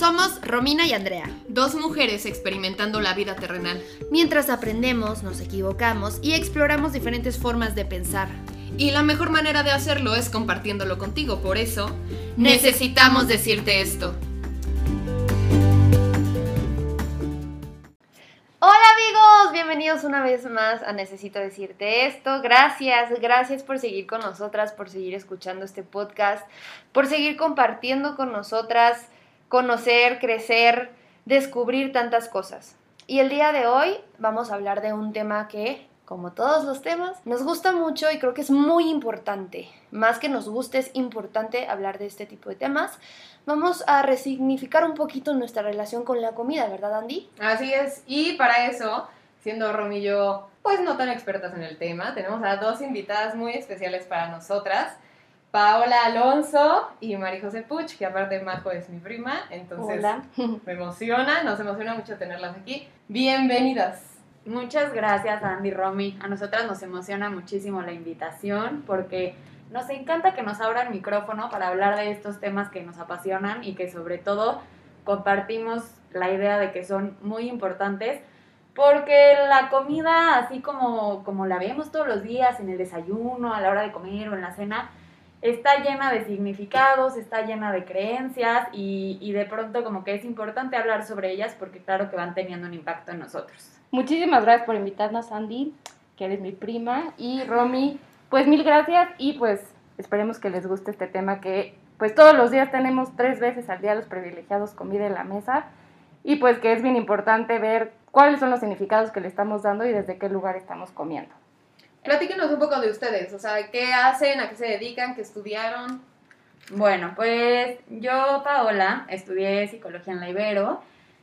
Somos Romina y Andrea. Dos mujeres experimentando la vida terrenal. Mientras aprendemos, nos equivocamos y exploramos diferentes formas de pensar. Y la mejor manera de hacerlo es compartiéndolo contigo. Por eso, necesitamos decirte esto. Hola amigos, bienvenidos una vez más a Necesito decirte esto. Gracias, gracias por seguir con nosotras, por seguir escuchando este podcast, por seguir compartiendo con nosotras, conocer, crecer, descubrir tantas cosas. Y el día de hoy vamos a hablar de un tema que, como todos los temas, nos gusta mucho y creo que es muy importante. Más que nos guste, es importante hablar de este tipo de temas vamos a resignificar un poquito nuestra relación con la comida, ¿verdad, Andy? Así es, y para eso, siendo Rom y yo, pues no tan expertas en el tema, tenemos a dos invitadas muy especiales para nosotras. Paola Alonso y María José Puch, que aparte Majo es mi prima, entonces me emociona, nos emociona mucho tenerlas aquí. Bienvenidas. Muchas gracias Andy Romy. A nosotras nos emociona muchísimo la invitación porque nos encanta que nos abran micrófono para hablar de estos temas que nos apasionan y que sobre todo compartimos la idea de que son muy importantes porque la comida, así como, como la vemos todos los días en el desayuno, a la hora de comer o en la cena, está llena de significados, está llena de creencias y, de pronto como que es importante hablar sobre ellas porque claro que van teniendo un impacto en nosotros. Muchísimas gracias por invitarnos, Andy, que eres mi prima, y Romy, pues mil gracias y pues esperemos que les guste este tema que pues todos los días tenemos tres veces al día los privilegiados comida en la mesa y pues que es bien importante ver cuáles son los significados que le estamos dando y desde qué lugar estamos comiendo. Platíquenos un poco de ustedes, o sea, ¿qué hacen? ¿A qué se dedican? ¿Qué estudiaron? Bueno, pues yo, Paola, estudié psicología en la Ibero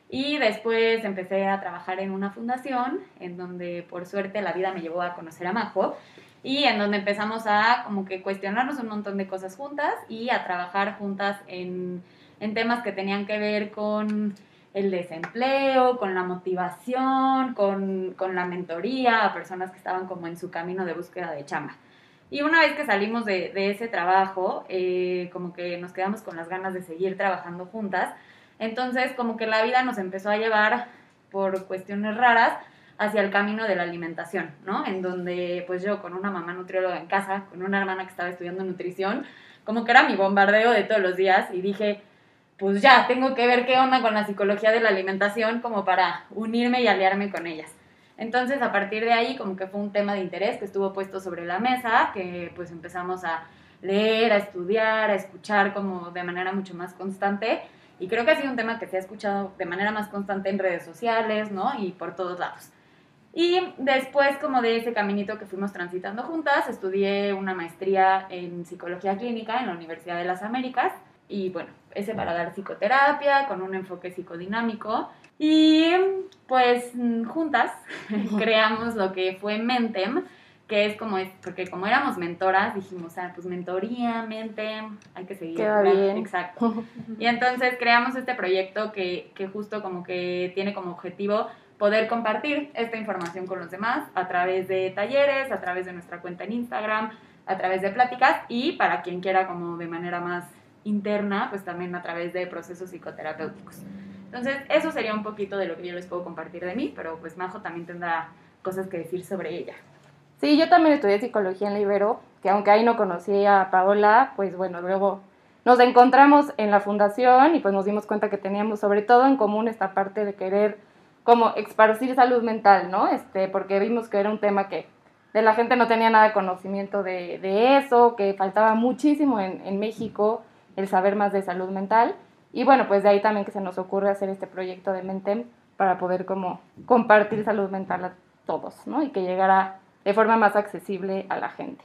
y después empecé a trabajar en una fundación en donde por suerte la vida me llevó a conocer a Majo y en donde empezamos a como que cuestionarnos un montón de cosas juntas y a trabajar juntas en, en temas que tenían que ver con el desempleo, con la motivación, con, con, la mentoría a personas que estaban como en su camino de búsqueda de chamba. Y una vez que salimos de, de ese trabajo, eh, como que nos quedamos con las ganas de seguir trabajando juntas. Entonces, como que la vida nos empezó a llevar por cuestiones raras hacia el camino de la alimentación, ¿no? En donde pues yo con una mamá nutrióloga en casa, con una hermana que estaba estudiando nutrición, como que era mi bombardeo de todos los días y dije, pues ya, tengo que ver qué onda con la psicología de la alimentación como para unirme y aliarme con ellas. Entonces, a partir de ahí, como que fue un tema de interés que estuvo puesto sobre la mesa, que pues empezamos a leer, a estudiar, a escuchar como de manera mucho más constante. Y creo que ha sido un tema que se ha escuchado de manera más constante en redes sociales, ¿no? Y por todos lados. Y después, como de ese caminito que fuimos transitando juntas, estudié una maestría en psicología clínica en la Universidad de las Américas. Y bueno, ese para dar psicoterapia con un enfoque psicodinámico. Y pues juntas creamos lo que fue Mentem, que es como es, porque como éramos mentoras, dijimos, ah, pues mentoría, Mentem, hay que seguir. Queda bien. Exacto. Y entonces creamos este proyecto que, que justo como que tiene como objetivo poder compartir esta información con los demás a través de talleres, a través de nuestra cuenta en Instagram, a través de pláticas y para quien quiera como de manera más interna, pues también a través de procesos psicoterapéuticos. Entonces, eso sería un poquito de lo que yo les puedo compartir de mí, pero pues Majo también tendrá cosas que decir sobre ella. Sí, yo también estudié psicología en la Ibero, que aunque ahí no conocí a Paola, pues bueno, luego nos encontramos en la fundación y pues nos dimos cuenta que teníamos sobre todo en común esta parte de querer como esparcir salud mental, ¿no? Este, porque vimos que era un tema que de la gente no tenía nada de conocimiento de, de eso, que faltaba muchísimo en, en, México el saber más de salud mental. Y bueno, pues de ahí también que se nos ocurre hacer este proyecto de Mentem para poder como compartir salud mental a todos, ¿no? Y que llegara de forma más accesible a la gente.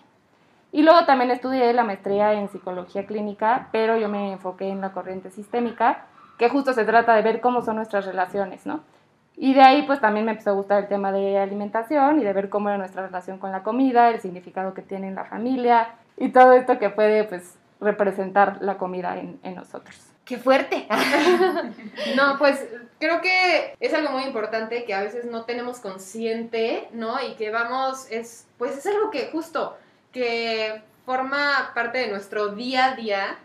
Y luego también estudié la maestría en psicología clínica, pero yo me enfoqué en la corriente sistémica, que justo se trata de ver cómo son nuestras relaciones, ¿no? Y de ahí pues también me empezó a gustar el tema de alimentación y de ver cómo era nuestra relación con la comida, el significado que tiene en la familia y todo esto que puede pues representar la comida en, en nosotros. ¡Qué fuerte! no, pues creo que es algo muy importante que a veces no tenemos consciente, ¿no? Y que vamos, es, pues es algo que justo, que forma parte de nuestro día a día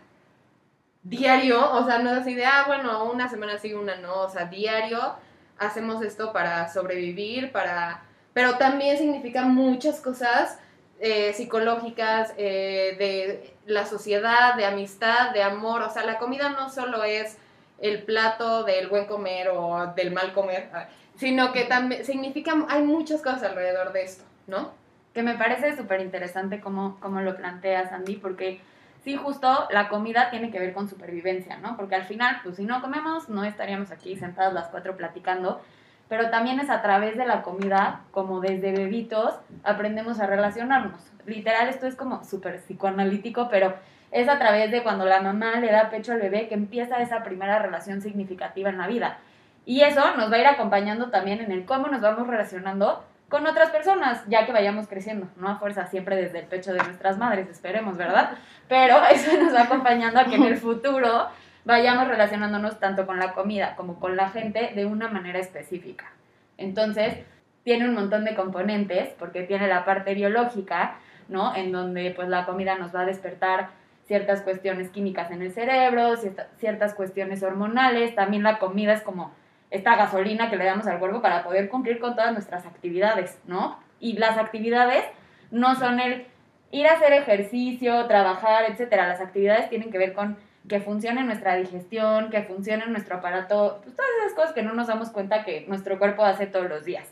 diario, o sea, no es así de, ah, bueno, una semana sí, una no, o sea, diario hacemos esto para sobrevivir, para... Pero también significa muchas cosas eh, psicológicas, eh, de la sociedad, de amistad, de amor, o sea, la comida no solo es el plato del buen comer o del mal comer, ah, sino que también significa, hay muchas cosas alrededor de esto, ¿no? Que me parece súper interesante cómo, cómo lo planteas, Andy, porque sí, justo la comida tiene que ver con supervivencia, ¿no? Porque al final, pues si no comemos, no estaríamos aquí sentados las cuatro platicando, pero también es a través de la comida, como desde bebitos, aprendemos a relacionarnos. Literal, esto es como súper psicoanalítico, pero es a través de cuando la mamá le da pecho al bebé que empieza esa primera relación significativa en la vida. Y eso nos va a ir acompañando también en el cómo nos vamos relacionando con otras personas, ya que vayamos creciendo, no a fuerza siempre desde el pecho de nuestras madres, esperemos, ¿verdad? Pero eso nos va acompañando a que en el futuro vayamos relacionándonos tanto con la comida como con la gente de una manera específica. Entonces, tiene un montón de componentes, porque tiene la parte biológica, ¿no? En donde pues la comida nos va a despertar ciertas cuestiones químicas en el cerebro, ciertas cuestiones hormonales, también la comida es como esta gasolina que le damos al cuerpo para poder cumplir con todas nuestras actividades, ¿no? Y las actividades no son el ir a hacer ejercicio, trabajar, etcétera. Las actividades tienen que ver con que funcione nuestra digestión, que funcione nuestro aparato, pues todas esas cosas que no nos damos cuenta que nuestro cuerpo hace todos los días.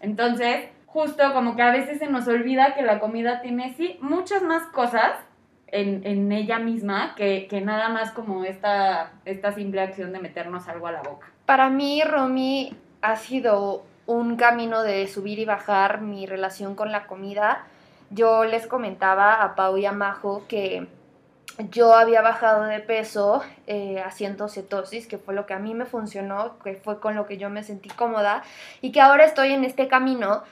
Entonces, justo como que a veces se nos olvida que la comida tiene, sí, muchas más cosas en, en ella misma que, que, nada más como esta, esta simple acción de meternos algo a la boca. Para mí, Romy, ha sido un camino de subir y bajar mi relación con la comida. Yo les comentaba a Pau y a Majo que yo había bajado de peso eh, haciendo cetosis, que fue lo que a mí me funcionó, que fue con lo que yo me sentí cómoda, y que ahora estoy en este camino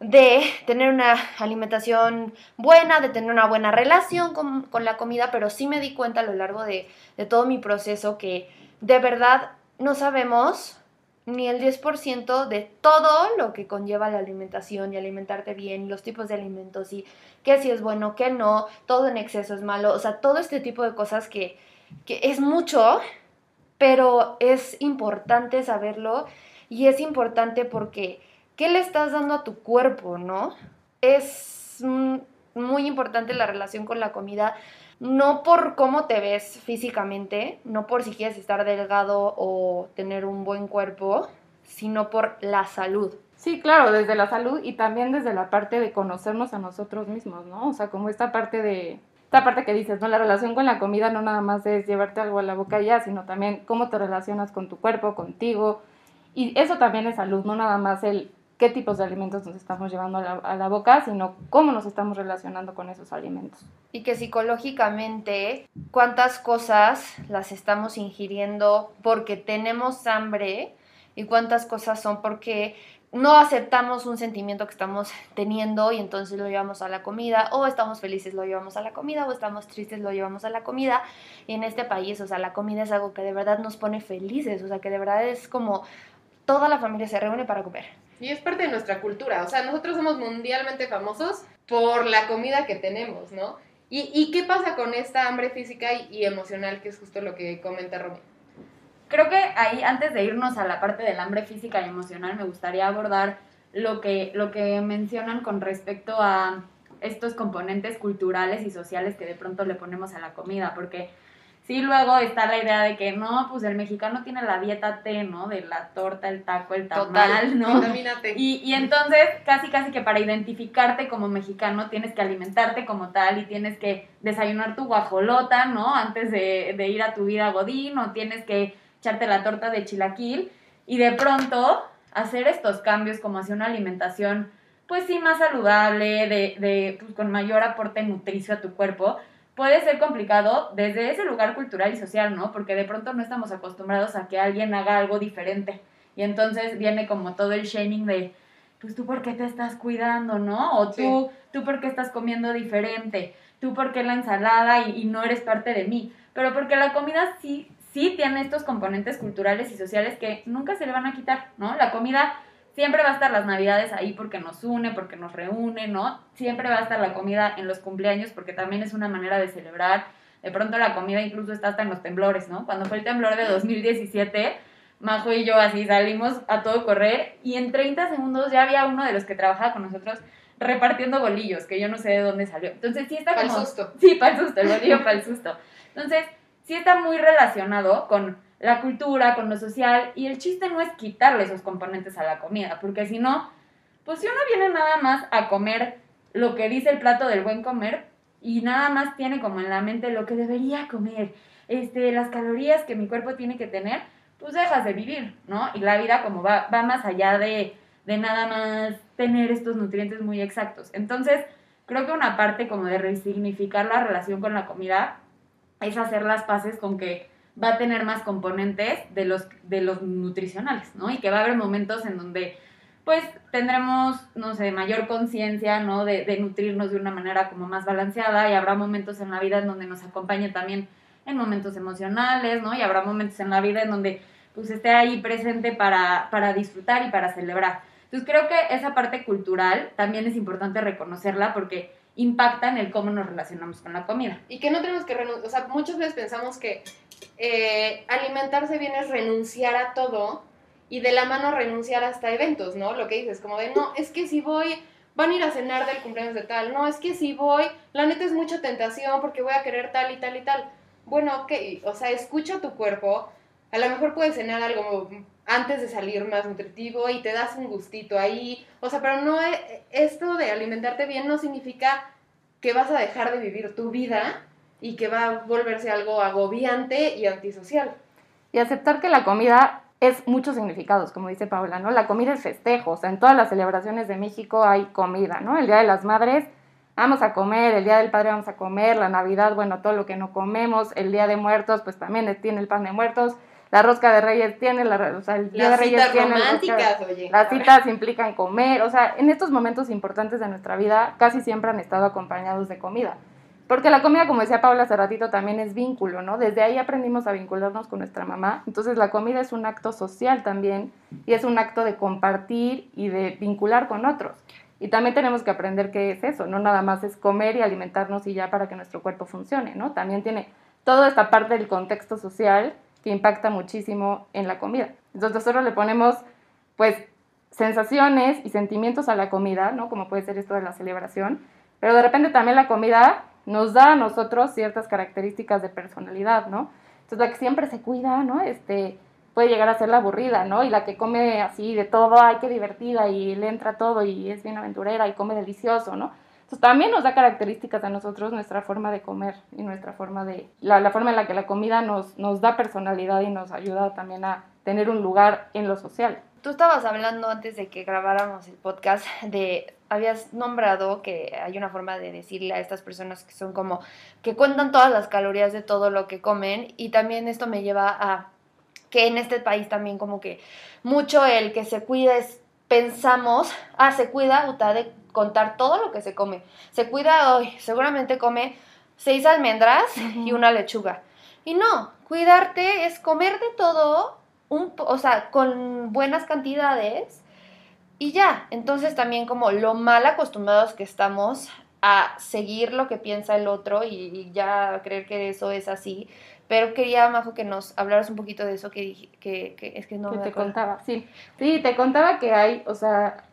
de tener una alimentación buena, de tener una buena relación con, con la comida, pero sí me di cuenta a lo largo de, de todo mi proceso que de verdad no sabemos ni el 10% de todo lo que conlleva la alimentación y alimentarte bien, los tipos de alimentos y qué si es bueno, qué no, todo en exceso es malo, o sea, todo este tipo de cosas que, que es mucho, pero es importante saberlo y es importante porque ¿qué le estás dando a tu cuerpo, no? Es muy importante la relación con la comida no por cómo te ves físicamente, no por si quieres estar delgado o tener un buen cuerpo, sino por la salud. Sí, claro, desde la salud y también desde la parte de conocernos a nosotros mismos, ¿no? O sea, como esta parte de, esta parte que dices, ¿no? La relación con la comida no nada más es llevarte algo a la boca ya, sino también cómo te relacionas con tu cuerpo, contigo. Y eso también es salud, no nada más el qué tipos de alimentos nos estamos llevando a la, boca, sino cómo nos estamos relacionando con esos alimentos. Y que psicológicamente, cuántas cosas las estamos ingiriendo porque tenemos hambre y cuántas cosas son porque no aceptamos un sentimiento que estamos teniendo y entonces lo llevamos a la comida, o estamos felices, lo llevamos a la comida, o estamos tristes, lo llevamos a la comida. Y en este país, o sea, la comida es algo que de verdad nos pone felices, o sea, que de verdad es como toda la familia se reúne para comer. Y es parte de nuestra cultura, o sea, nosotros somos mundialmente famosos por la comida que tenemos, ¿no? ¿Y, y qué pasa con esta hambre física y, emocional, que es justo lo que comenta Romy? Creo que ahí, antes de irnos a la parte del hambre física y emocional, me gustaría abordar lo que, lo que mencionan con respecto a estos componentes culturales y sociales que de pronto le ponemos a la comida, porque Sí, luego está la idea de que no, pues el mexicano tiene la dieta T, ¿no? De la torta, el taco, el tamal, ¿no? Y, y entonces, casi, casi que para identificarte como mexicano tienes que alimentarte como tal y tienes que desayunar tu guajolota, ¿no? Antes de, de ir a tu vida godín o tienes que echarte la torta de chilaquil y de pronto hacer estos cambios como hacia una alimentación, pues sí, más saludable, de, de pues, con mayor aporte nutricio a tu cuerpo, puede ser complicado desde ese lugar cultural y social, ¿no? Porque de pronto no estamos acostumbrados a que alguien haga algo diferente. Y entonces viene como todo el shaming de, pues tú por qué te estás cuidando, ¿no? O tú, tú por qué estás comiendo diferente, tú por qué la ensalada y, y, no eres parte de mí. Pero porque la comida sí, sí tiene estos componentes culturales y sociales que nunca se le van a quitar, ¿no? La comida Siempre va a estar las navidades ahí porque nos une, porque nos reúne, ¿no? Siempre va a estar la comida en los cumpleaños porque también es una manera de celebrar, de pronto la comida incluso está hasta en los temblores, ¿no? Cuando fue el temblor de 2017, Majo y yo así salimos a todo correr y en 30 segundos ya había uno de los que trabajaba con nosotros repartiendo bolillos, que yo no sé de dónde salió. Entonces sí está Para el como... susto. Sí, para el susto, el bolillo para el susto. Entonces, sí está muy relacionado con la cultura, con lo social, y el chiste no es quitarle esos componentes a la comida, porque si no, pues si uno viene nada más a comer lo que dice el plato del buen comer, y nada más tiene como en la mente lo que debería comer, este, las calorías que mi cuerpo tiene que tener, pues dejas de vivir, ¿no? Y la vida como va, va más allá de, de nada más tener estos nutrientes muy exactos. Entonces, creo que una parte como de resignificar la relación con la comida es hacer las paces con que va a tener más componentes de los, de los nutricionales, ¿no? Y que va a haber momentos en donde, pues, tendremos, no sé, mayor conciencia, ¿no? De, de nutrirnos de una manera como más balanceada y habrá momentos en la vida en donde nos acompañe también en momentos emocionales, ¿no? Y habrá momentos en la vida en donde, pues, esté ahí presente para, para disfrutar y para celebrar. Entonces, creo que esa parte cultural también es importante reconocerla porque impacta en el cómo nos relacionamos con la comida. Y que no tenemos que renunciar, o sea, muchas veces pensamos que eh, alimentarse bien es renunciar a todo y de la mano renunciar hasta eventos, ¿no? Lo que dices, como de, no, es que si voy, van a ir a cenar del cumpleaños de tal, no, es que si voy, la neta es mucha tentación porque voy a querer tal y tal y tal. Bueno, ok, o sea, escucha tu cuerpo, a lo mejor puedes cenar algo antes de salir más nutritivo y te das un gustito ahí, o sea, pero no, e- esto de alimentarte bien no significa que vas a dejar de vivir tu vida y que va a volverse algo agobiante y antisocial. Y aceptar que la comida es muchos significados, como dice Paula, ¿no? La comida es festejo, o sea, en todas las celebraciones de México hay comida, ¿no? El Día de las Madres vamos a comer, el Día del Padre vamos a comer, la Navidad, bueno, todo lo que no comemos, el Día de Muertos, pues también tiene el pan de muertos, la rosca de Reyes tiene, la, o sea, el Día de Reyes tiene románticas, oye. las citas implican comer, o sea, en estos momentos importantes de nuestra vida casi siempre han estado acompañados de comida. Porque la comida, como decía Paula hace ratito, también es vínculo, ¿no? Desde ahí aprendimos a vincularnos con nuestra mamá. Entonces la comida es un acto social también y es un acto de compartir y de vincular con otros. Y también tenemos que aprender qué es eso, no nada más es comer y alimentarnos y ya para que nuestro cuerpo funcione, ¿no? También tiene toda esta parte del contexto social que impacta muchísimo en la comida. Entonces nosotros le ponemos, pues, sensaciones y sentimientos a la comida, ¿no? Como puede ser esto de la celebración, pero de repente también la comida nos da a nosotros ciertas características de personalidad, ¿no? Entonces la que siempre se cuida, ¿no? Este, puede llegar a ser la aburrida, ¿no? Y la que come así de todo, ay, qué divertida, y le entra todo, y es bien aventurera, y come delicioso, ¿no? Entonces también nos da características a nosotros nuestra forma de comer y nuestra forma de, la, la forma en la que la comida nos, nos da personalidad y nos ayuda también a tener un lugar en lo social. Tú estabas hablando antes de que grabáramos el podcast de, habías nombrado que hay una forma de decirle a estas personas que son como, que cuentan todas las calorías de todo lo que comen y también esto me lleva a que en este país también como que mucho el que se cuida es, pensamos, ah, se cuida, de contar todo lo que se come. Se cuida hoy, seguramente come seis almendras y una lechuga. Y no, cuidarte es comer de todo, un, o sea, con buenas cantidades y ya. Entonces también como lo mal acostumbrados que estamos a seguir lo que piensa el otro y, y ya creer que eso es así. Pero quería, Majo, que nos hablaras un poquito de eso que que, que es que no que me te contaba, sí. Sí, te contaba que hay, o sea,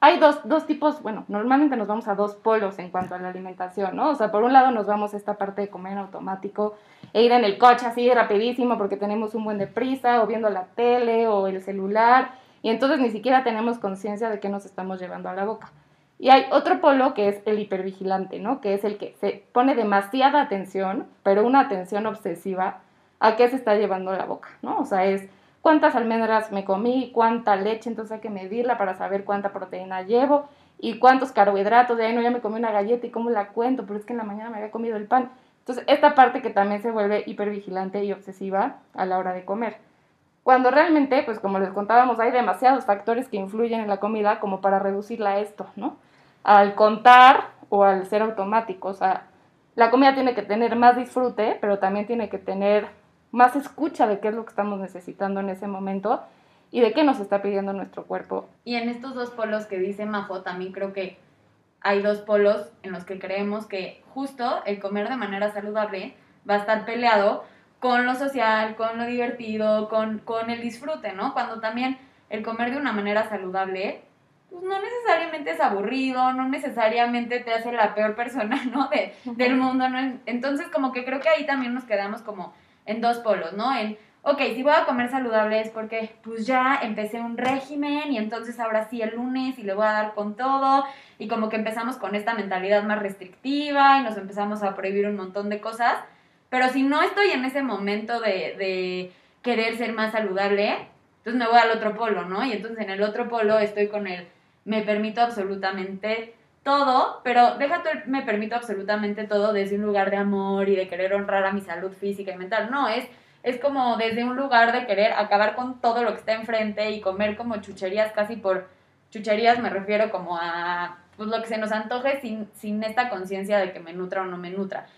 hay dos, dos tipos, bueno, normalmente nos vamos a dos polos en cuanto a la alimentación, ¿no? O sea, por un lado nos vamos a esta parte de comer automático e ir en el coche así rapidísimo porque tenemos un buen de prisa o viendo la tele o el celular y entonces ni siquiera tenemos conciencia de qué nos estamos llevando a la boca. Y hay otro polo que es el hipervigilante, ¿no? Que es el que se pone demasiada atención, pero una atención obsesiva a qué se está llevando la boca, ¿no? O sea, es cuántas almendras me comí, cuánta leche, entonces hay que medirla para saber cuánta proteína llevo y cuántos carbohidratos, de ahí no, ya me comí una galleta y cómo la cuento, pero es que en la mañana me había comido el pan. Entonces, esta parte que también se vuelve hipervigilante y obsesiva a la hora de comer. Cuando realmente, pues como les contábamos, hay demasiados factores que influyen en la comida como para reducirla a esto, ¿no? Al contar o al ser automático, o sea, la comida tiene que tener más disfrute, pero también tiene que tener más escucha de qué es lo que estamos necesitando en ese momento y de qué nos está pidiendo nuestro cuerpo. Y en estos dos polos que dice Majo, también creo que hay dos polos en los que creemos que justo el comer de manera saludable va a estar peleado con lo social, con lo divertido, con, con el disfrute, ¿no? Cuando también el comer de una manera saludable, pues no necesariamente es aburrido, no necesariamente te hace la peor persona, ¿no? De, del mundo, ¿no? Entonces, como que creo que ahí también nos quedamos como en dos polos, ¿no? En, ok, si voy a comer saludable es porque pues ya empecé un régimen y entonces ahora sí el lunes y le voy a dar con todo y como que empezamos con esta mentalidad más restrictiva y nos empezamos a prohibir un montón de cosas pero si no estoy en ese momento de, de querer ser más saludable, entonces me voy al otro polo, ¿no? Y entonces en el otro polo estoy con el me permito absolutamente todo, pero déjate, me permito absolutamente todo desde un lugar de amor y de querer honrar a mi salud física y mental. No, es, es como desde un lugar de querer acabar con todo lo que está enfrente y comer como chucherías casi por chucherías me refiero como a pues lo que se nos antoje sin, sin esta conciencia de que me nutra o no me nutra.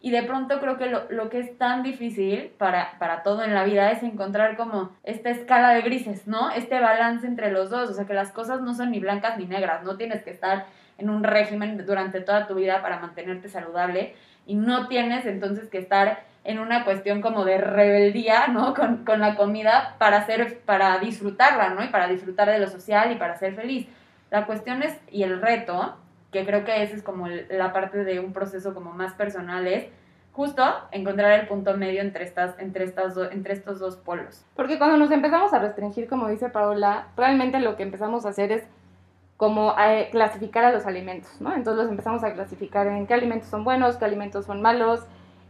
Y de pronto creo que lo, lo que es tan difícil para, para, todo en la vida es encontrar como esta escala de grises, ¿no? Este balance entre los dos, o sea, que las cosas no son ni blancas ni negras, no tienes que estar en un régimen durante toda tu vida para mantenerte saludable y no tienes entonces que estar en una cuestión como de rebeldía, ¿no? Con, con la comida para, hacer, para disfrutarla, ¿no? Y para disfrutar de lo social y para ser feliz. La cuestión es, y el reto, que creo que esa es como la parte de un proceso como más personal, es justo encontrar el punto medio entre, estas, entre, estas entre estos dos polos. Porque cuando nos empezamos a restringir, como dice Paola, realmente lo que empezamos a hacer es como eh, clasificar a los alimentos, ¿no? Entonces los empezamos a clasificar en qué alimentos son buenos, qué alimentos son malos,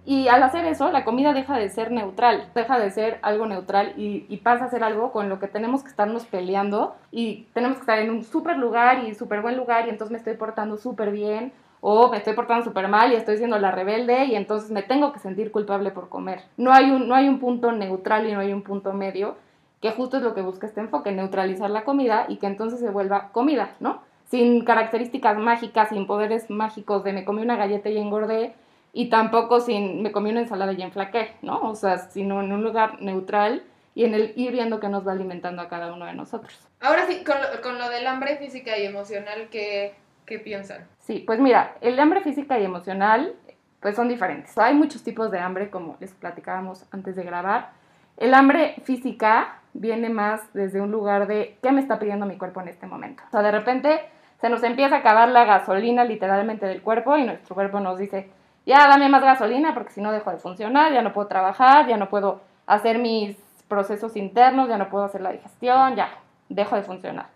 y al hacer eso, la comida deja de ser neutral, deja de ser algo neutral y, y, pasa a ser algo con lo que tenemos que estarnos peleando y tenemos que estar en un súper lugar y súper buen lugar y entonces me estoy portando súper bien o me estoy portando súper mal y estoy siendo la rebelde y entonces me tengo que sentir culpable por comer. No hay, un, no hay un punto neutral y no hay un punto medio, que justo es lo que busca este enfoque, neutralizar la comida y que entonces se vuelva comida, ¿no? Sin características mágicas, sin poderes mágicos de me comí una galleta y engordé, y tampoco sin me comí una ensalada y enflaqué, ¿no? O sea, sino en un lugar neutral y en el ir viendo que nos va alimentando a cada uno de nosotros. Ahora sí, con lo, con lo del hambre física y emocional, ¿qué, ¿qué piensan? Sí, pues mira, el hambre física y emocional pues son diferentes. Hay muchos tipos de hambre, como les platicábamos antes de grabar. El hambre física viene más desde un lugar de qué me está pidiendo mi cuerpo en este momento. O sea, de repente se nos empieza a acabar la gasolina literalmente del cuerpo y nuestro cuerpo nos dice, ya dame más gasolina porque si no dejo de funcionar, ya no puedo trabajar, ya no puedo hacer mis procesos internos, ya no puedo hacer la digestión, ya dejo de funcionar.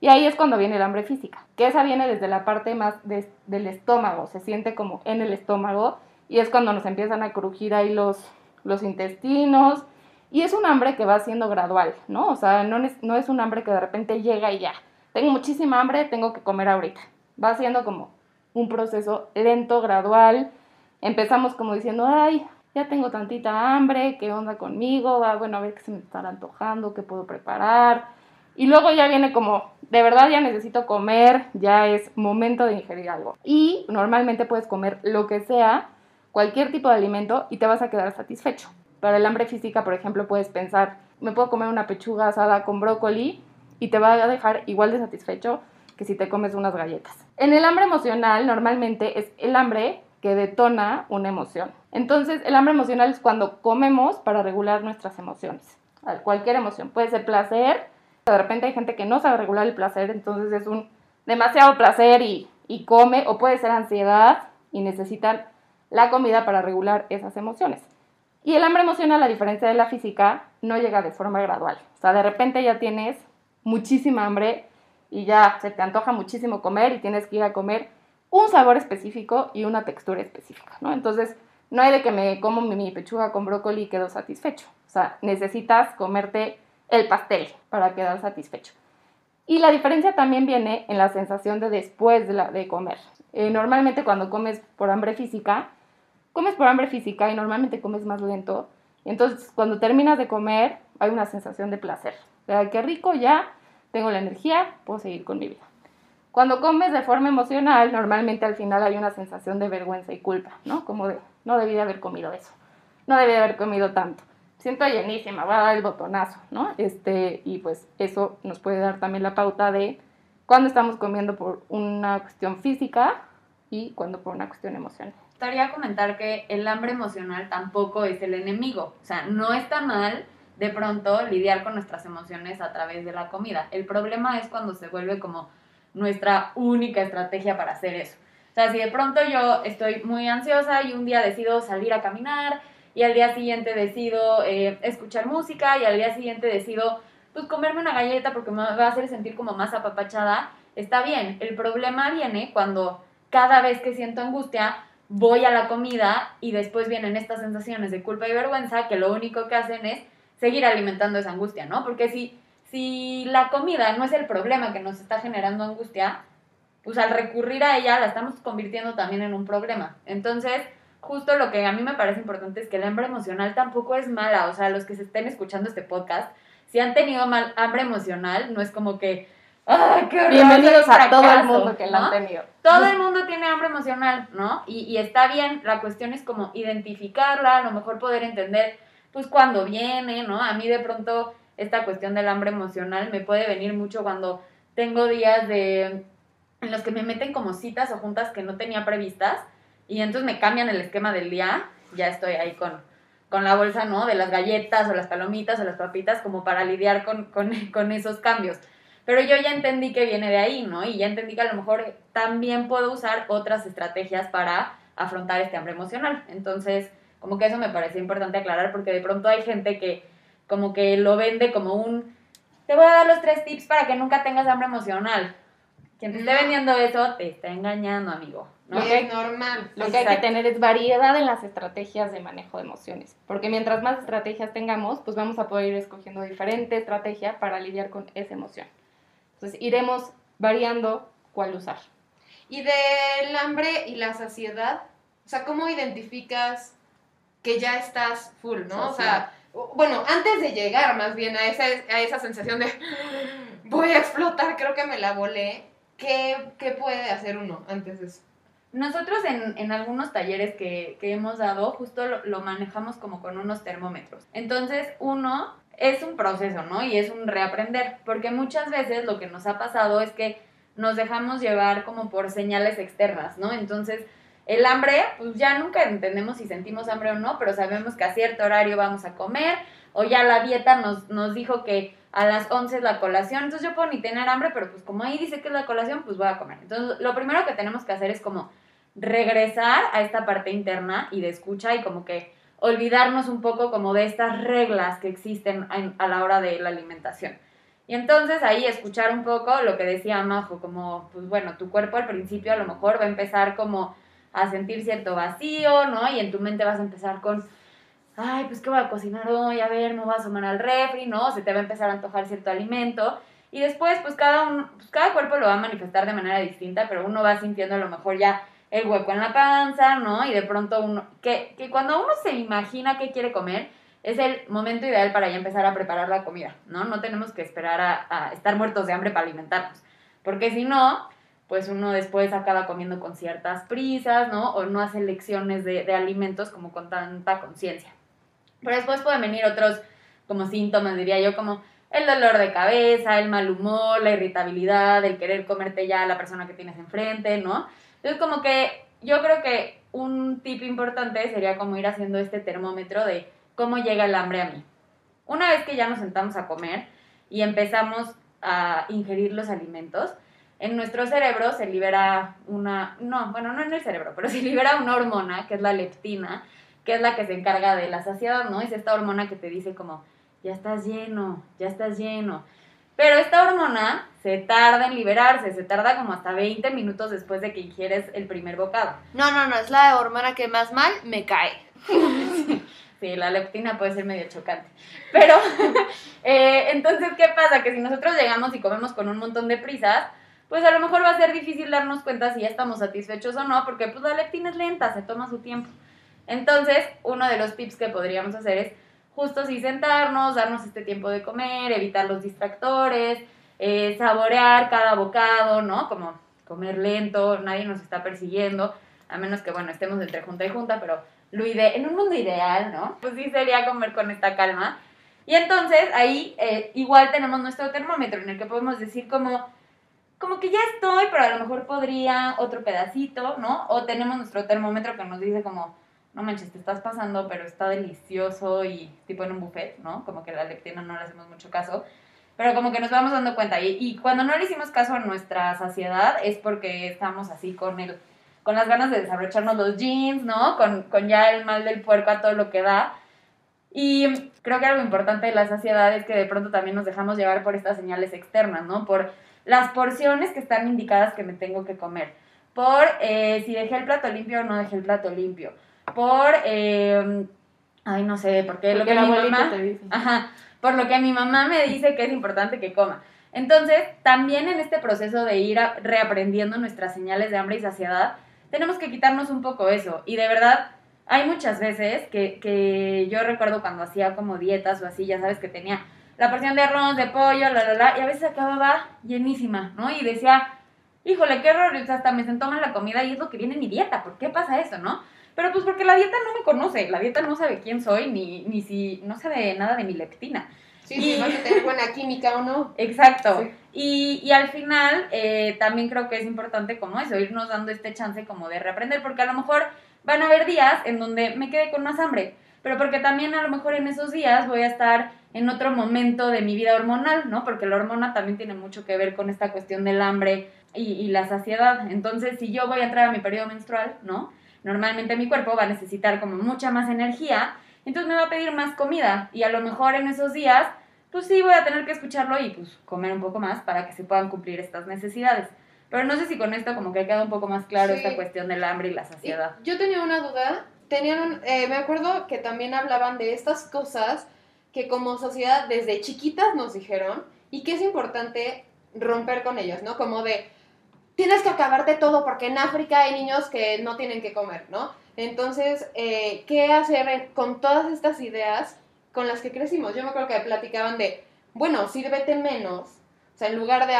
Y ahí es cuando viene el hambre física, que esa viene desde la parte más del estómago, se siente como en el estómago y es cuando nos empiezan a crujir ahí los, los intestinos y es un hambre que va siendo gradual, ¿no? O sea, no es, no es un hambre que de repente llega y ya, tengo muchísima hambre, tengo que comer ahorita. Va siendo como un proceso lento, gradual, empezamos como diciendo, ay, ya tengo tantita hambre, ¿qué onda conmigo? Ah, bueno, a ver qué se me está antojando, qué puedo preparar. Y luego ya viene como, de verdad ya necesito comer, ya es momento de ingerir algo. Y normalmente puedes comer lo que sea, cualquier tipo de alimento y te vas a quedar satisfecho. Para el hambre física, por ejemplo, puedes pensar, me puedo comer una pechuga asada con brócoli y te va a dejar igual de satisfecho que si te comes unas galletas. En el hambre emocional, normalmente es el hambre que detona una emoción. Entonces, el hambre emocional es cuando comemos para regular nuestras emociones. Cualquier emoción. Puede ser placer. De repente hay gente que no sabe regular el placer, entonces es un demasiado placer y, y come. O puede ser ansiedad y necesitan la comida para regular esas emociones. Y el hambre emocional, a diferencia de la física, no llega de forma gradual. O sea, de repente ya tienes muchísima hambre y ya se te antoja muchísimo comer y tienes que ir a comer un sabor específico y una textura específica, ¿no? Entonces, no hay de que me como mi, pechuga con brócoli y quedo satisfecho. O sea, necesitas comerte el pastel para quedar satisfecho. Y la diferencia también viene en la sensación de después de, comer. Eh, normalmente cuando comes por hambre física, comes por hambre física y normalmente comes más lento. entonces cuando terminas de comer hay una sensación de placer. O qué rico, ya tengo la energía, puedo seguir con mi vida. Cuando comes de forma emocional, normalmente al final hay una sensación de vergüenza y culpa, ¿no? Como de, no debí de haber comido eso, no debí de haber comido tanto. Siento llenísima, voy a dar el botonazo, ¿no? Este, y pues eso nos puede dar también la pauta de cuando estamos comiendo por una cuestión física y cuando por una cuestión emocional. Gustaría comentar que el hambre emocional tampoco es el enemigo. O sea, no está mal de pronto lidiar con nuestras emociones a través de la comida. El problema es cuando se vuelve como nuestra única estrategia para hacer eso. O sea, si de pronto yo estoy muy ansiosa y un día decido salir a caminar y al día siguiente decido eh, escuchar música y al día siguiente decido pues comerme una galleta porque me va a hacer sentir como más apapachada, está bien. El problema viene cuando cada vez que siento angustia voy a la comida y después vienen estas sensaciones de culpa y vergüenza que lo único que hacen es seguir alimentando esa angustia, ¿no? Porque si, si la comida no es el problema que nos está generando angustia, pues al recurrir a ella la estamos convirtiendo también en un problema. Entonces, justo lo que a mí me parece importante es que el hambre emocional tampoco es mala. O sea, los que se estén escuchando este podcast, si han tenido mal hambre emocional, no es como que, ¡ay, qué horror! Bienvenidos a todo el fracaso", mundo que la ¿no? han tenido. Todo el mundo tiene hambre emocional, ¿no? Y, y está bien, la cuestión es como identificarla, a lo mejor poder entender, pues, cuándo viene, ¿no? A mí de pronto esta cuestión del hambre emocional me puede venir mucho cuando tengo días de en los que me meten como citas o juntas que no tenía previstas y entonces me cambian el esquema del día, ya estoy ahí con, con la bolsa, ¿no? De las galletas o las palomitas o las papitas como para lidiar con, con, con esos cambios. Pero yo ya entendí que viene de ahí, ¿no? Y ya entendí que a lo mejor también puedo usar otras estrategias para afrontar este hambre emocional. Entonces, como que eso me parece importante aclarar porque de pronto hay gente que como que lo vende como un, te voy a dar los tres tips para que nunca tengas hambre emocional. Quien te esté vendiendo eso te está engañando, amigo. ¿no? Y es normal. Lo que hay que tener es variedad en las estrategias de manejo de emociones, porque mientras más estrategias tengamos, pues vamos a poder ir escogiendo diferente estrategia para lidiar con esa emoción. Entonces iremos variando cuál usar. Y del hambre y la saciedad, o sea, ¿cómo identificas que ya estás full, no? O sea, bueno, antes de llegar más bien a esa, a esa sensación de voy a explotar, creo que me la volé, ¿qué, qué puede hacer uno antes de eso? Nosotros en, en algunos talleres que, que hemos dado, justo lo, lo manejamos como con unos termómetros. Entonces, uno es un proceso, ¿no? Y es un reaprender, porque muchas veces lo que nos ha pasado es que nos dejamos llevar como por señales externas, ¿no? Entonces, el hambre, pues ya nunca entendemos si sentimos hambre o no, pero sabemos que a cierto horario vamos a comer, o ya la dieta nos, nos dijo que a las 11 es la colación, entonces yo puedo ni tener hambre, pero pues como ahí dice que es la colación, pues voy a comer. Entonces, lo primero que tenemos que hacer es como regresar a esta parte interna y de escucha y como que olvidarnos un poco como de estas reglas que existen en- a la hora de la alimentación. Y entonces ahí escuchar un poco lo que decía Majo, como, pues bueno, tu cuerpo al principio a lo mejor va a empezar como a sentir cierto vacío, ¿no? Y en tu mente vas a empezar con, ay, pues qué voy a cocinar hoy, a ver, me voy a asomar al refri, ¿no? Se te va a empezar a antojar cierto alimento. Y después, pues cada, uno, pues cada cuerpo lo va a manifestar de manera distinta, pero uno va sintiendo a lo mejor ya el hueco en la panza, ¿no? Y de pronto uno, que, que cuando uno se imagina qué quiere comer, es el momento ideal para ya empezar a preparar la comida, ¿no? No tenemos que esperar a, estar muertos de hambre para alimentarnos, porque si no, pues uno después acaba comiendo con ciertas prisas, ¿no? O no hace elecciones de, de alimentos como con tanta conciencia. Pero después pueden venir otros como síntomas, diría yo, como el dolor de cabeza, el mal humor, la irritabilidad, el querer comerte ya a la persona que tienes enfrente, ¿no? Entonces como que yo creo que un tip importante sería como ir haciendo este termómetro de cómo llega el hambre a mí. Una vez que ya nos sentamos a comer y empezamos a ingerir los alimentos, en nuestro cerebro se libera una, no, bueno, no en el cerebro, pero se libera una hormona que es la leptina, que es la que se encarga de la saciedad, ¿no? Es esta hormona que te dice como, ya estás lleno, ya estás lleno. Pero esta hormona se tarda en liberarse, se tarda como hasta 20 minutos después de que ingieres el primer bocado. No, no, no, es la hormona que más mal me cae. Sí, la leptina puede ser medio chocante. Pero, eh, entonces, ¿qué pasa? Que si nosotros llegamos y comemos con un montón de prisas, pues a lo mejor va a ser difícil darnos cuenta si ya estamos satisfechos o no, porque pues la leptina es lenta, se toma su tiempo. Entonces, uno de los tips que podríamos hacer es justo sí sentarnos, darnos este tiempo de comer, evitar los distractores, eh, saborear cada bocado, ¿no? Como comer lento, nadie nos está persiguiendo, a menos que, bueno, estemos entre junta y junta, pero lo ide en un mundo ideal, ¿no? Pues sí sería comer con esta calma. Y entonces ahí eh, igual tenemos nuestro termómetro en el que podemos decir como, como que ya estoy, pero a lo mejor podría otro pedacito, ¿no? O tenemos nuestro termómetro que nos dice como, no manches, te estás pasando, pero está delicioso y tipo en un buffet, ¿no? Como que la leptina no le hacemos mucho caso. Pero como que nos vamos dando cuenta. Y, cuando no le hicimos caso a nuestra saciedad es porque estamos así con el, con las ganas de desabrocharnos los jeans, ¿no? Con, con ya el mal del puerco a todo lo que da. Y creo que algo importante de la saciedad es que de pronto también nos dejamos llevar por estas señales externas, ¿no? Por las porciones que están indicadas que me tengo que comer. Por eh, si dejé el plato limpio o no dejé el plato limpio. Por, eh, ay, no sé, porque, lo que mi mamá... te dice. Ajá, por lo que mi mamá me dice que es importante que coma. Entonces, también en este proceso de ir a- reaprendiendo nuestras señales de hambre y saciedad, tenemos que quitarnos un poco eso. Y de verdad, hay muchas veces que, que yo recuerdo cuando hacía como dietas o así, ya sabes que tenía la porción de arroz, de pollo, la, la, la, y a veces acababa llenísima, ¿no? Y decía, híjole, qué horror, o sea, hasta me sentó mal la comida y es lo que viene en mi dieta, ¿por qué pasa eso, no? Pero pues porque la dieta no me conoce, la dieta no sabe quién soy, ni, ni si, no sabe nada de mi leptina. Sí, sí, Y- vas a tener buena química o no. Exacto. Sí. Y, y al final eh, también creo que es importante como eso, irnos dando este chance como de reaprender, porque a lo mejor van a haber días en donde me quede con más hambre, pero porque también a lo mejor en esos días voy a estar en otro momento de mi vida hormonal, ¿no? Porque la hormona también tiene mucho que ver con esta cuestión del hambre y, y la saciedad. Entonces, si yo voy a entrar a mi periodo menstrual, ¿no? Normalmente mi cuerpo va a necesitar como mucha más energía, entonces me va a pedir más comida y a lo mejor en esos días pues sí voy a tener que escucharlo y pues comer un poco más para que se puedan cumplir estas necesidades. Pero no sé si con esto como que queda un poco más claro Sí. esta cuestión del hambre y la Y saciedad. yo tenía una duda. Tenían un- eh, me acuerdo que también hablaban de estas cosas que como sociedad desde chiquitas nos dijeron y que es importante romper con ellas, ¿no? Como de, tienes que acabarte todo porque en África hay niños que no tienen que comer, ¿no? Entonces, eh, ¿qué hacer en- con todas estas ideas con las que crecimos? Yo me acuerdo que platicaban de, bueno, sírvete menos, o sea, en lugar de,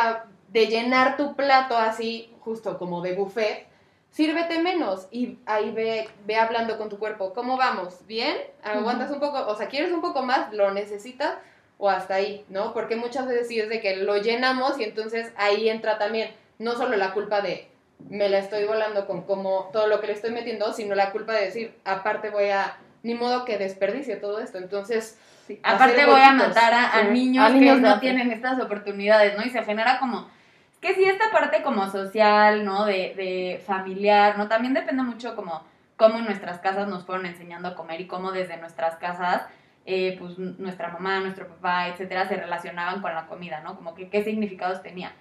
de llenar tu plato así, justo como de buffet, sírvete menos y ahí ve, ve hablando con tu cuerpo, ¿cómo vamos? ¿Bien? ¿Aguantas un poco? O sea, ¿quieres un poco más? ¿Lo necesitas? O hasta ahí, ¿no? Porque muchas veces sí es de que lo llenamos y entonces ahí entra también no solo la culpa de me la estoy volando con como todo lo que le estoy metiendo, sino la culpa de decir, aparte voy a, ni modo que desperdicie todo esto. Entonces, Aparte voy a matar a, a niños a niños que no tienen estas oportunidades, ¿no? Y se genera como... Que sí, esta parte como social, ¿no? De, de familiar, ¿no? También depende mucho como cómo en nuestras casas nos fueron enseñando a comer y cómo desde nuestras casas, eh, pues nuestra mamá, nuestro papá, etcétera, se relacionaban con la comida, ¿no? Como que qué significados tenía.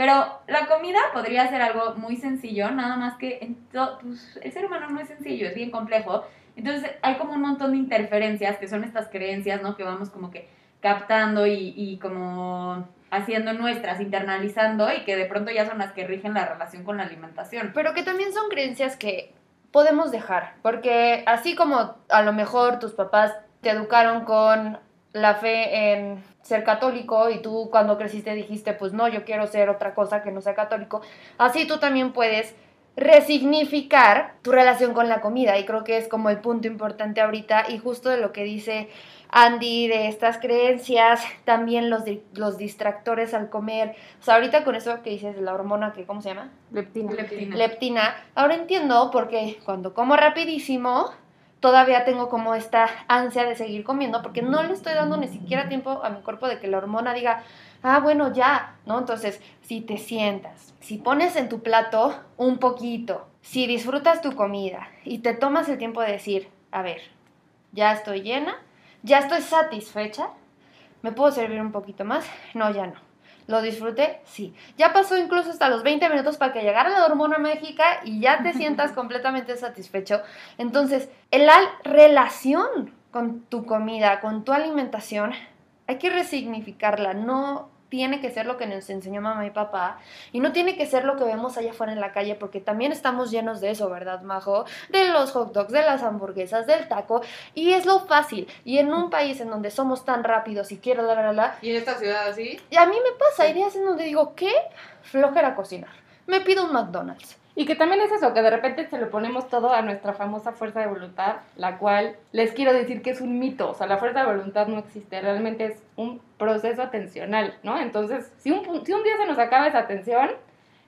Pero la comida podría ser algo muy sencillo, nada más que en pues, el ser humano no es sencillo, es bien complejo. Entonces hay como un montón de interferencias que son estas creencias, ¿no? Que vamos como que captando y, y como haciendo nuestras, internalizando y que de pronto ya son las que rigen la relación con la alimentación. Pero que también son creencias que podemos dejar, porque así como a lo mejor tus papás te educaron con la fe en ser católico y tú cuando creciste dijiste, pues no, yo quiero ser otra cosa que no sea católico, así tú también puedes resignificar tu relación con la comida y creo que es como el punto importante ahorita y justo de lo que dice Andy de estas creencias, también los, di- los distractores al comer, o sea, ahorita con eso que dices de la hormona que, ¿cómo se llama? Leptina. Leptina. leptina. Ahora entiendo porque cuando como rapidísimo, todavía tengo como esta ansia de seguir comiendo porque no le estoy dando ni siquiera tiempo a mi cuerpo de que la hormona diga, ah, bueno, ya, ¿no? Entonces, si te sientas, si pones en tu plato un poquito, si disfrutas tu comida y te tomas el tiempo de decir, a ver, ya estoy llena, ya estoy satisfecha, ¿me puedo servir un poquito más? No, ya no. ¿Lo disfruté? Sí. Ya pasó incluso hasta los 20 minutos para que llegara la hormona mágica y ya te sientas completamente satisfecho. Entonces, la relación con tu comida, con tu alimentación, hay que resignificarla. No tiene que ser lo que nos enseñó mamá y papá y no tiene que ser lo que vemos allá afuera en la calle porque también estamos llenos de eso, ¿verdad, Majo? De los hot dogs, de las hamburguesas, del taco y es lo fácil. Y en un país en donde somos tan rápidos y quiero la, la, la, Y en esta ciudad así, y a mí me pasa, hay días en donde digo, ¿qué? Flojera cocinar. Me pido un McDonald's. Y que también es eso, que de repente se lo ponemos todo a nuestra famosa fuerza de voluntad, la cual les quiero decir que es un mito, o sea, la fuerza de voluntad no existe, realmente es un proceso atencional, ¿no? Entonces, si un, si un día se nos acaba esa atención,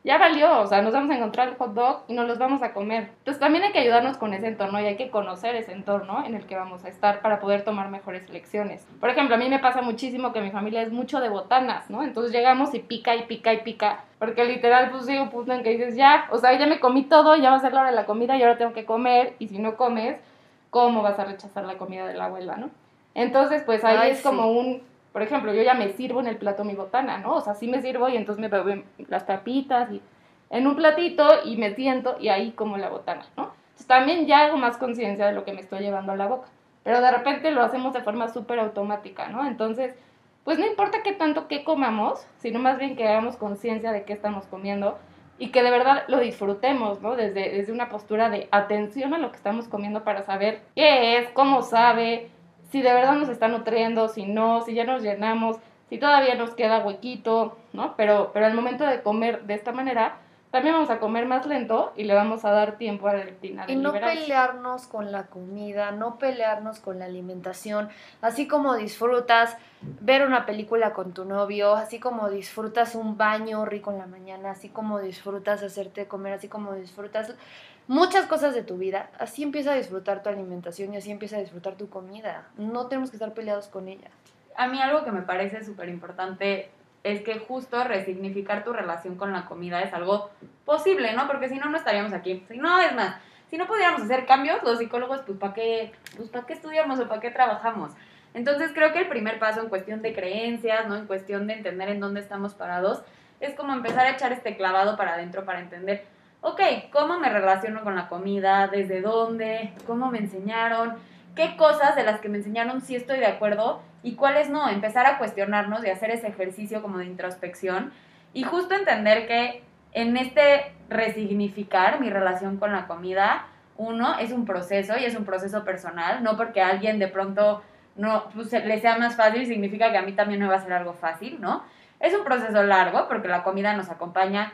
ya valió, o sea, nos vamos a encontrar el hot dog y nos los vamos a comer. Entonces también hay que ayudarnos con ese entorno y hay que conocer ese entorno en el que vamos a estar para poder tomar mejores elecciones. Por ejemplo, a mí me pasa muchísimo que mi familia es mucho de botanas, ¿no? Entonces llegamos y pica y pica y pica, porque literal pues un punto en que dices, ya, o sea, ya me comí todo, ya va a ser la hora de la comida y ahora tengo que comer y si no comes, ¿cómo vas a rechazar la comida de la abuela, ¿no? Entonces, pues ahí Ay, es sí. como un por ejemplo, yo ya me sirvo en el plato mi botana, ¿no? O sea, sí me sirvo y entonces me bebo las tapitas y en un platito y me siento y ahí como la botana, ¿no? Entonces también ya hago más conciencia de lo que me estoy llevando a la boca. Pero de repente lo hacemos de forma súper automática, ¿no? Entonces, pues no importa qué tanto que comamos, sino más bien que hagamos conciencia de qué estamos comiendo y que de verdad lo disfrutemos, ¿no? Desde, desde una postura de atención a lo que estamos comiendo para saber qué es, cómo sabe, si de verdad nos está nutriendo, si no, si ya nos llenamos, si todavía nos queda huequito, ¿no? Pero, pero al momento de comer de esta manera, también vamos a comer más lento y le vamos a dar tiempo a la leptina Y no liberarse. pelearnos con la comida, no pelearnos con la alimentación, así como disfrutas ver una película con tu novio, así como disfrutas un baño rico en la mañana, así como disfrutas hacerte comer, así como disfrutas muchas cosas de tu vida, así empieza a disfrutar tu alimentación y así empieza a disfrutar tu comida. No tenemos que estar peleados con ella. A mí algo que me parece súper importante es que justo resignificar tu relación con la comida es algo posible, ¿no? Porque si no, no estaríamos aquí. Si no, es más, si no pudiéramos hacer cambios, los psicólogos, pues ¿para qué, pues, ¿para qué estudiamos o para qué trabajamos? Entonces creo que el primer paso en cuestión de creencias, ¿no? En cuestión de entender en dónde estamos parados, es como empezar a echar este clavado para adentro para entender, ok, ¿cómo me relaciono con la comida? ¿Desde dónde? ¿Cómo me enseñaron? ¿Qué cosas de las que me enseñaron sí estoy de acuerdo y cuáles no? Empezar a cuestionarnos y hacer ese ejercicio como de introspección y justo entender que en este resignificar mi relación con la comida, uno, es un proceso y es un proceso personal, no porque a alguien de pronto no pues, le sea más fácil significa que a mí también me va a ser algo fácil, ¿no? Es un proceso largo porque la comida nos acompaña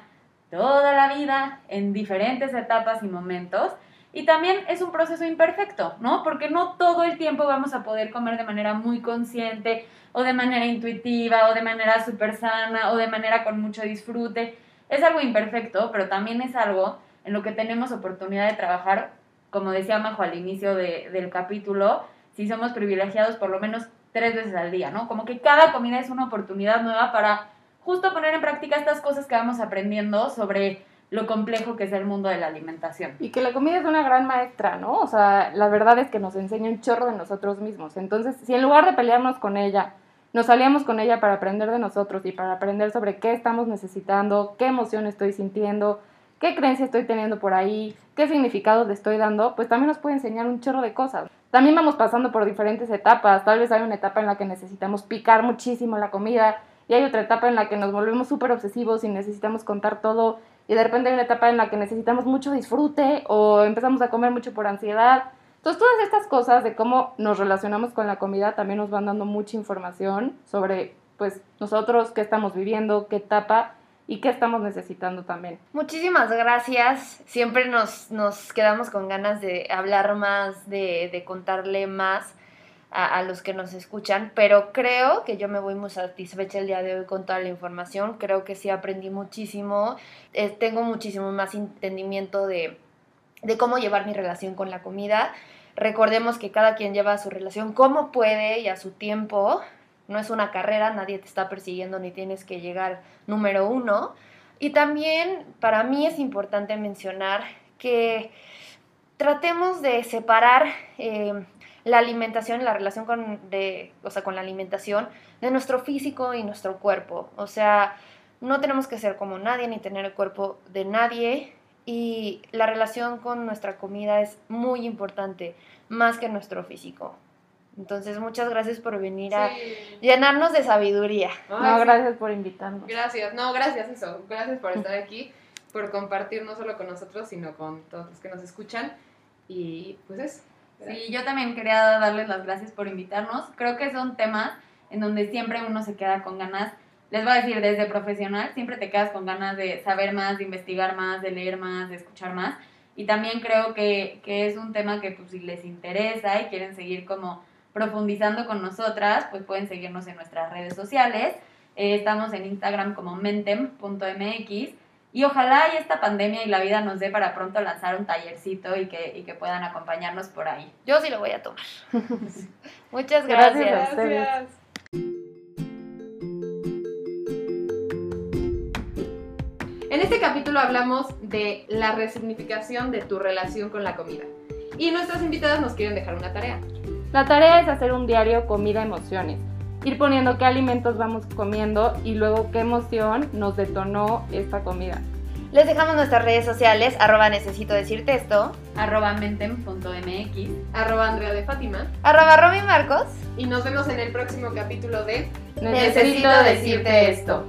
toda la vida en diferentes etapas y momentos. Y también es un proceso imperfecto, ¿no? Porque no todo el tiempo vamos a poder comer de manera muy consciente o de manera intuitiva o de manera súper sana o de manera con mucho disfrute. Es algo imperfecto, pero también es algo en lo que tenemos oportunidad de trabajar, como decía Majo al inicio de- del capítulo, si somos privilegiados por lo menos tres veces al día, ¿no? Como que cada comida es una oportunidad nueva para justo poner en práctica estas cosas que vamos aprendiendo sobre lo complejo que es el mundo de la alimentación. Y que la comida es una gran maestra, ¿no? O sea, la verdad es que nos enseña un chorro de nosotros mismos. Entonces, si en lugar de pelearnos con ella, nos salíamos con ella para aprender de nosotros y para aprender sobre qué estamos necesitando, qué emoción estoy sintiendo, qué creencia estoy teniendo por ahí, qué significado le estoy dando, pues también nos puede enseñar un chorro de cosas. También vamos pasando por diferentes etapas. Tal vez hay una etapa en la que necesitamos picar muchísimo la comida y hay otra etapa en la que nos volvemos súper obsesivos y necesitamos contar todo y de repente hay una etapa en la que necesitamos mucho disfrute o empezamos a comer mucho por ansiedad. Entonces todas estas cosas de cómo nos relacionamos con la comida también nos van dando mucha información sobre pues nosotros qué estamos viviendo, qué etapa y qué estamos necesitando también. Muchísimas gracias. Siempre nos, nos quedamos con ganas de hablar más, de, de contarle más a, los que nos escuchan, pero creo que yo me voy muy satisfecha el día de hoy con toda la información. Creo que sí aprendí muchísimo. Eh, tengo muchísimo más entendimiento de, de cómo llevar mi relación con la comida. Recordemos que cada quien lleva su relación como puede y a su tiempo. No es una carrera, nadie te está persiguiendo ni tienes que llegar número uno. Y también para mí es importante mencionar que tratemos de separar eh, la alimentación, la relación con, de, o sea, con la alimentación de nuestro físico y nuestro cuerpo. O sea, no tenemos que ser como nadie ni tener el cuerpo de nadie. Y la relación con nuestra comida es muy importante, más que nuestro físico. Entonces, muchas gracias por venir a Sí. llenarnos de sabiduría. Ay, no, sí. gracias por invitarnos. Gracias, no, gracias eso. Gracias por estar aquí, por compartir no solo con nosotros, sino con todos los que nos escuchan. Y pues eso. Sí, yo también quería darles las gracias por invitarnos. Creo que son temas en donde siempre uno se queda con ganas les voy a decir, desde profesional siempre te quedas con ganas de saber más, de investigar más, de leer más, de escuchar más. Y también creo que, que es un tema que pues, si les interesa y quieren seguir como profundizando con nosotras, pues pueden seguirnos en nuestras redes sociales. Eh, estamos en Instagram como mentem.mx. Y ojalá y esta pandemia y la vida nos dé para pronto lanzar un tallercito y que, y que puedan acompañarnos por ahí. Yo sí lo voy a tomar. Muchas Gracias gracias. En este capítulo hablamos de la resignificación de tu relación con la comida. Y nuestras invitadas nos quieren dejar una tarea. La tarea es hacer un diario comida emociones. Ir poniendo qué alimentos vamos comiendo y luego qué emoción nos detonó esta comida. Les dejamos nuestras redes sociales, arroba necesito decirte esto, arroba mentem.mx. Arroba Andrea de Fátima. arroba Romy Marcos. Y nos vemos en el próximo capítulo de Necesito decirte esto.